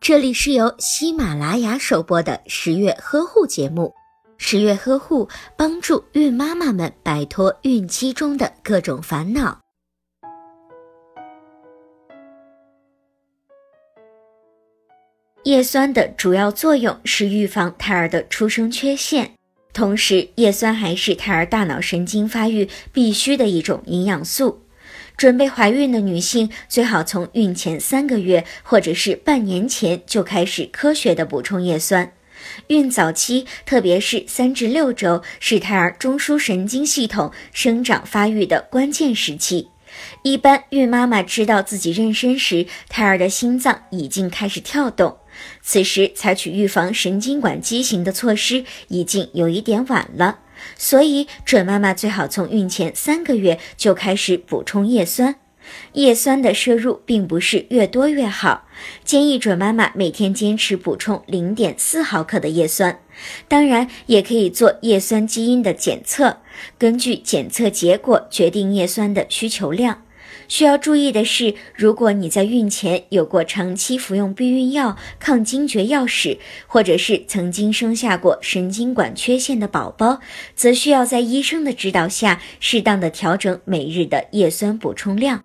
这里是由喜马拉雅首播的十月呵护节目。十月呵护帮助孕妈妈们摆脱孕期中的各种烦恼。叶酸的主要作用是预防胎儿的出生缺陷，同时叶酸还是胎儿大脑神经发育必须的一种营养素。准备怀孕的女性最好从孕前三个月或者是半年前就开始科学的补充叶酸。孕早期，特别是三至六周，是胎儿中枢神经系统生长发育的关键时期。一般孕妈妈知道自己妊娠时，胎儿的心脏已经开始跳动，此时采取预防神经管畸形的措施已经有一点晚了。所以，准妈妈最好从孕前三个月就开始补充叶酸。叶酸的摄入并不是越多越好，建议准妈妈每天坚持补充零点四毫克的叶酸。当然，也可以做叶酸基因的检测，根据检测结果决定叶酸的需求量。需要注意的是，如果你在孕前有过长期服用避孕药、抗惊厥药史，或者是曾经生下过神经管缺陷的宝宝，则需要在医生的指导下适当的调整每日的叶酸补充量。